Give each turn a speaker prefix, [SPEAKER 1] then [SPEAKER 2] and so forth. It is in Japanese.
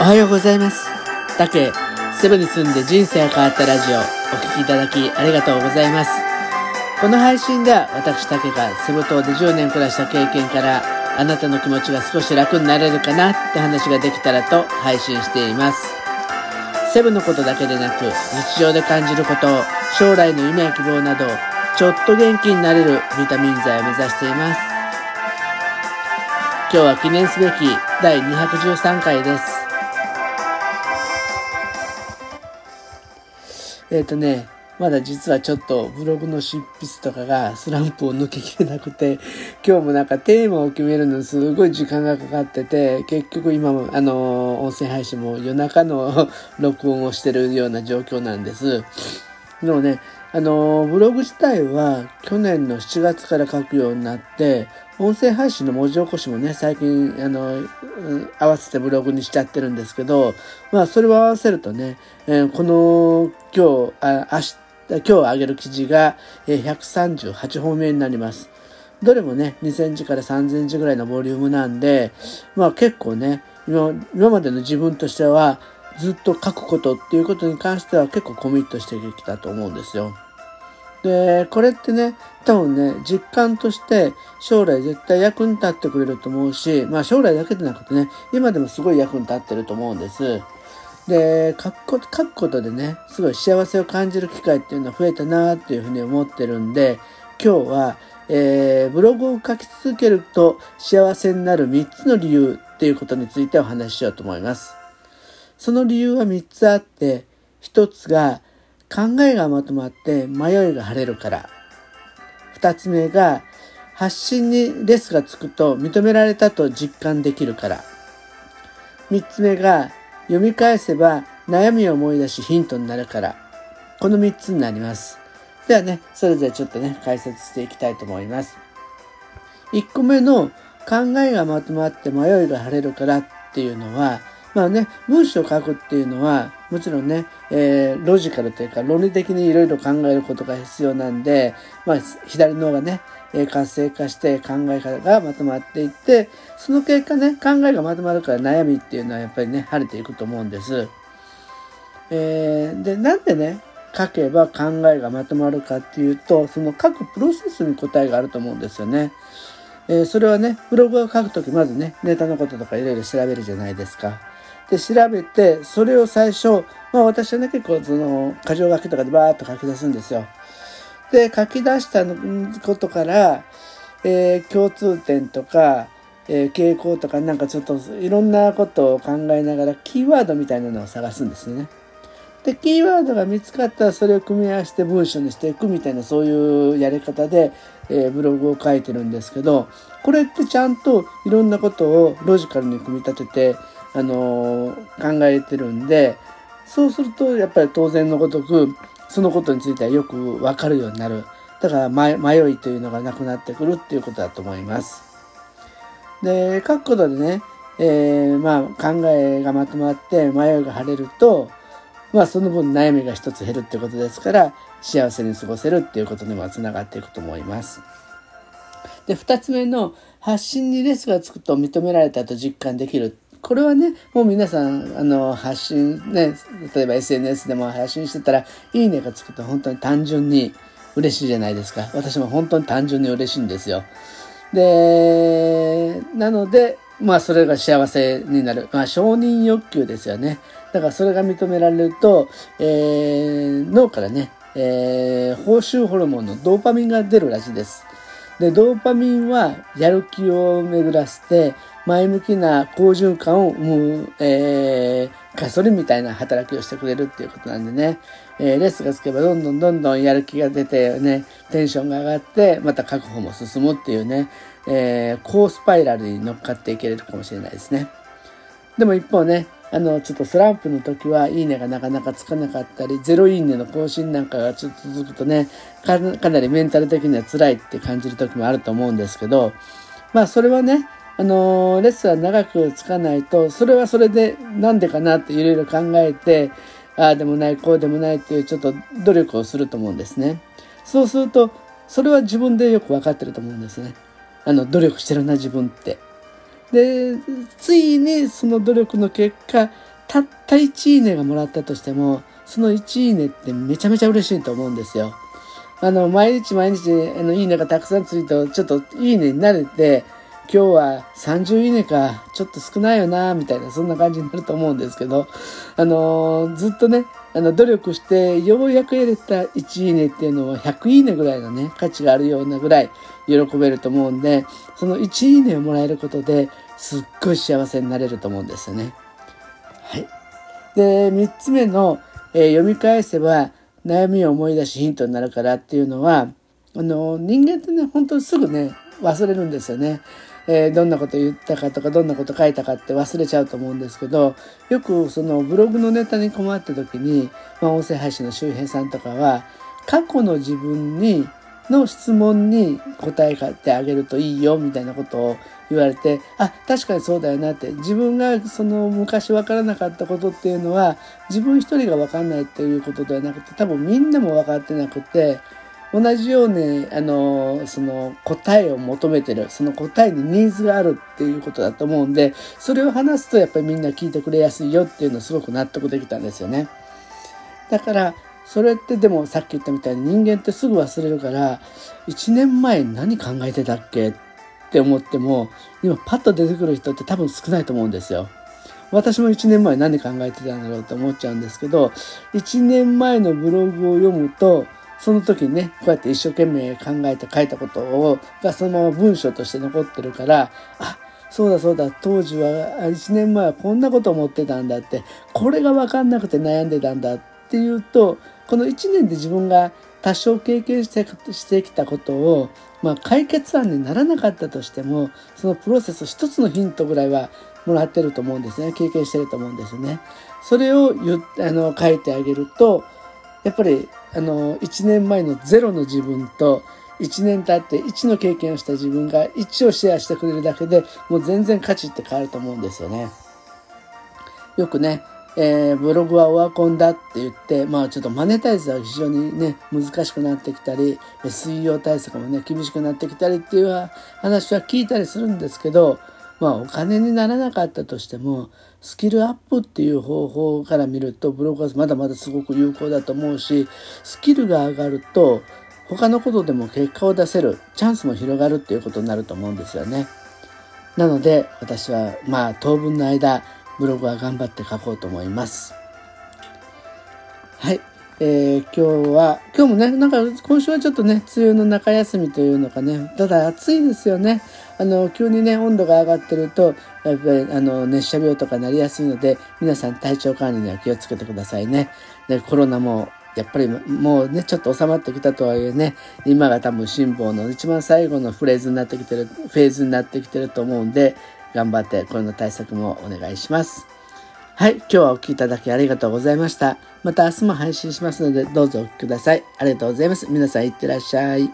[SPEAKER 1] おはようございます。タケ、セブに住んで人生が変わったラジオ、お聴きいただきありがとうございます。この配信では私タケがセブ島で10年暮らした経験からあなたの気持ちが少し楽になれるかなって話ができたらと配信しています。セブのことだけでなく日常で感じること、将来の夢や希望などちょっと元気になれるビタミン剤を目指しています。今日は記念すべき第213回です。えっ、ー、とね、まだ実はちょっとブログの執筆とかがスランプを抜けきれなくて、今日もなんかテーマを決めるのにすごい時間がかかってて、結局今もあの、音声配信も夜中の 録音をしてるような状況なんです。でもね、あの、ブログ自体は去年の7月から書くようになって、音声配信の文字起こしもね、最近、あの、合わせてブログにしちゃってるんですけど、まあ、それを合わせるとね、えー、この、今日、あ明日、今日上げる記事が、えー、138本目になります。どれもね、2センチから3センチぐらいのボリュームなんで、まあ結構ね、今までの自分としては、ずっと書くことっていうことに関しては結構コミットしてきたと思うんですよ。で、これってね、多分ね、実感として将来絶対役に立ってくれると思うし、まあ将来だけでなくてね、今でもすごい役に立ってると思うんです。で、書くこと、書くことでね、すごい幸せを感じる機会っていうのは増えたなっていうふうに思ってるんで、今日は、えー、ブログを書き続けると幸せになる3つの理由っていうことについてお話ししようと思います。その理由は3つあって、1つが考えがまとまって迷いが晴れるから。二つ目が発信にレスがつくと認められたと実感できるから。三つ目が読み返せば悩みを思い出しヒントになるから。この三つになります。ではね、それぞれちょっとね、解説していきたいと思います。一個目の考えがまとまって迷いが晴れるからっていうのは、まあね、文章を書くっていうのは、もちろんね、えー、ロジカルというか論理的にいろいろ考えることが必要なんで、まあ、左脳がね、え、活性化して考え方がまとまっていって、その結果ね、考えがまとまるから悩みっていうのはやっぱりね、晴れていくと思うんです。えー、で、なんでね、書けば考えがまとまるかっていうと、その書くプロセスに答えがあると思うんですよね。えー、それはね、ブログを書くときまずね、ネタのこととかいろいろ調べるじゃないですか。で、調べて、それを最初、まあ私はね、結構その、箇条書きとかでバーっと書き出すんですよ。で、書き出したことから、えー、共通点とか、えー、傾向とかなんかちょっといろんなことを考えながらキーワードみたいなのを探すんですね。で、キーワードが見つかったらそれを組み合わせて文章にしていくみたいなそういうやり方で、えー、ブログを書いてるんですけど、これってちゃんといろんなことをロジカルに組み立てて、あの考えてるんで、そうするとやっぱり当然のごとく、そのことについてはよくわかるようになる。だから迷いというのがなくなってくるっていうことだと思います。で、書くことでね、えー、まあ考えがまとまって迷いが晴れると、まあその分悩みが一つ減るってことですから、幸せに過ごせるっていうことにもつながっていくと思います。で、二つ目の発信にレスがつくと認められたと実感できるこれはね、もう皆さん、あの、発信、ね、例えば SNS でも発信してたら、いいねがつくと本当に単純に嬉しいじゃないですか。私も本当に単純に嬉しいんですよ。で、なので、まあそれが幸せになる。まあ承認欲求ですよね。だからそれが認められると、えー、脳からね、えー、報酬ホルモンのドーパミンが出るらしいです。で、ドーパミンはやる気を巡らせて、前向きな好循環を生む、えー、ガソリンみたいな働きをしてくれるっていうことなんでね、えー、レスがつけばどんどんどんどんやる気が出てね、テンションが上がって、また確保も進むっていうね、えー、高スパイラルに乗っかっていけるかもしれないですね。でも一方ね、あの、ちょっとスランプの時は、いいねがなかなかつかなかったり、ゼロいいねの更新なんかがちょっと続くとね、かなりメンタル的には辛いって感じる時もあると思うんですけど、まあそれはね、あのレッスンは長くつかないと、それはそれでなんでかなっていろいろ考えて、ああでもない、こうでもないっていうちょっと努力をすると思うんですね。そうすると、それは自分でよくわかってると思うんですね。あの、努力してるな、自分って。で、ついにその努力の結果、たった1いいねがもらったとしても、その1いいねってめちゃめちゃ嬉しいと思うんですよ。あの、毎日毎日、あの、いいねがたくさんついて、ちょっといいねになれて、今日は30いいねか、ちょっと少ないよな、みたいな、そんな感じになると思うんですけど、あのー、ずっとね、あの、努力して、ようやく得れた1いいねっていうのは100いいねぐらいのね、価値があるようなぐらい喜べると思うんで、その1いいねをもらえることで、すっごい幸せになれると思うんですよね。はい。で、3つ目の、えー、読み返せば悩みを思い出しヒントになるからっていうのは、あの、人間ってね、本当にすぐね、忘れるんですよね。えー、どんなこと言ったかとかどんなこと書いたかって忘れちゃうと思うんですけどよくそのブログのネタに困った時に、まあ、音声配信の周平さんとかは過去の自分にの質問に答えてあげるといいよみたいなことを言われてあ確かにそうだよなって自分がその昔分からなかったことっていうのは自分一人が分かんないっていうことではなくて多分みんなも分かってなくて同じように、あの、その答えを求めてる、その答えにニーズがあるっていうことだと思うんで、それを話すとやっぱりみんな聞いてくれやすいよっていうのをすごく納得できたんですよね。だから、それってでもさっき言ったみたいに人間ってすぐ忘れるから、1年前何考えてたっけって思っても、今パッと出てくる人って多分少ないと思うんですよ。私も1年前何考えてたんだろうと思っちゃうんですけど、1年前のブログを読むと、その時にね、こうやって一生懸命考えて書いたことを、がそのまま文章として残ってるから、あ、そうだそうだ、当時は、1年前はこんなこと思ってたんだって、これがわかんなくて悩んでたんだっていうと、この1年で自分が多少経験してしてきたことを、まあ、解決案にならなかったとしても、そのプロセス一つのヒントぐらいはもらってると思うんですね。経験してると思うんですね。それを言あの書いてあげると、やっぱりあの1年前のゼロの自分と1年経って1の経験をした自分が1をシェアしてくれるだけでもう全然価値って変わると思うんですよね。よくね、えー、ブログはオワコンだって言って、まあちょっとマネタイズは非常にね、難しくなってきたり、水曜対策もね、厳しくなってきたりっていう話は聞いたりするんですけど、まあお金にならなかったとしてもスキルアップっていう方法から見るとブログはまだまだすごく有効だと思うしスキルが上がると他のことでも結果を出せるチャンスも広がるっていうことになると思うんですよね。なので私はまあ当分の間ブログは頑張って書こうと思います。はい。えー、今日は、今日もね、なんか今週はちょっとね、梅雨の中休みというのかね、ただ暑いですよね。あの、急にね、温度が上がってると、やっぱりあの、熱射病とかなりやすいので、皆さん体調管理には気をつけてくださいね。で、コロナも、やっぱりもうね、ちょっと収まってきたとはいえね、今が多分辛抱の一番最後のフレーズになってきてる、フェーズになってきてると思うんで、頑張ってコロナ対策もお願いします。はい、今日はお聴きいただきありがとうございました。また明日も配信しますので、どうぞお聴きください。ありがとうございます。皆さんいってらっしゃい。